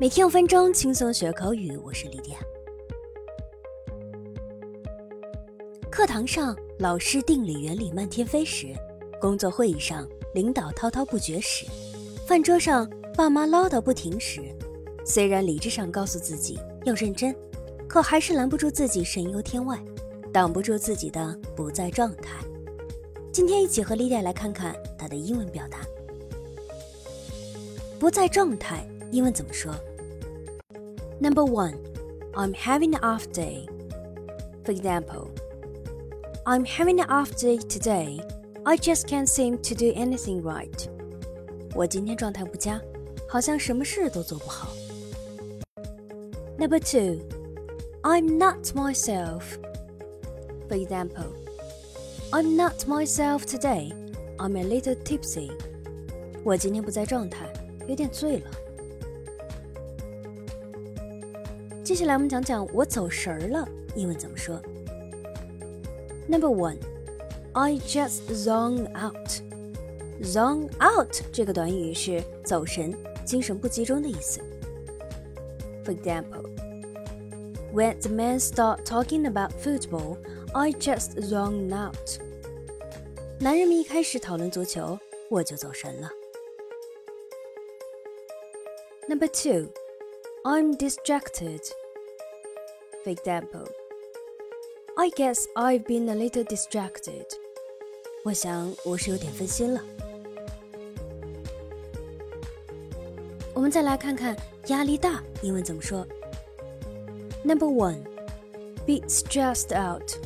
每天五分钟，轻松学口语。我是李典。课堂上，老师定理原理漫天飞时；工作会议上，领导滔滔不绝时；饭桌上，爸妈唠叨不停时，虽然理智上告诉自己要认真，可还是拦不住自己神游天外，挡不住自己的不在状态。今天一起和李典来看看他的英文表达。不在状态，英文怎么说？Number one, I'm having an off day. For example, I'm having an off day today. I just can't seem to do anything right. 我今天状态不佳，好像什么事都做不好。Number two, I'm not myself. For example, I'm not myself today. I'm a little tipsy. 我今天不在状态，有点醉了。 接下来我们讲讲我走神儿了，英文怎么说？Number one, I just zone out. Zone out 这个短语是走神、精神不集中的意思。For example, when the men start talking about football, I just zone out. 男人们一开始讨论足球，我就走神了。Number two. I'm distracted. For example, I guess I've been a little distracted. 我想我是有点分心了。我们再来看看压力大英文怎么说。Number one, be stressed out.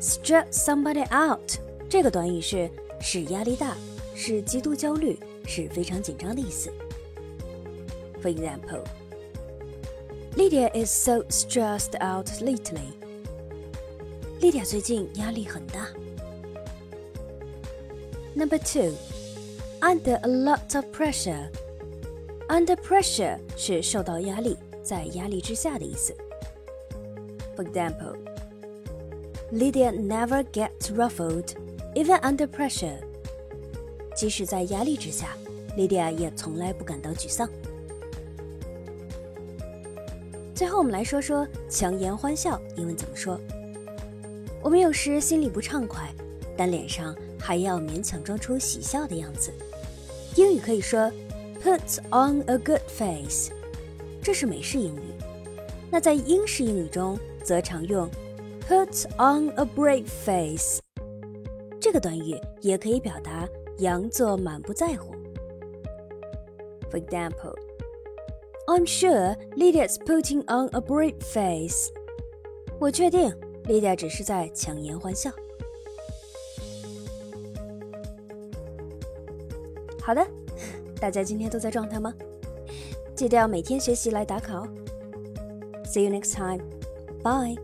Stress somebody out 这个短语是使压力大，是极度焦虑，是非常紧张的意思。For example. Lydia is so stressed out lately. Lydia 最近压力很大。Number two, under a lot of pressure. Under pressure 是受到压力，在压力之下的意思。For example, Lydia never gets ruffled, even under pressure. 即使在压力之下，Lydia 也从来不感到沮丧。 最后，我们来说说强颜欢笑英文怎么说。我们有时心里不畅快，但脸上还要勉强装出喜笑的样子。英语可以说 put on a good face，这是美式英语。那在英式英语中，则常用 put on a brave face。这个短语也可以表达佯作满不在乎。For example. I'm sure Lydia's putting on a brave face. 我确定 Lydia 只是在强颜欢笑。好的，大家今天都在状态吗？记得要每天学习来打卡哦。See you next time. Bye.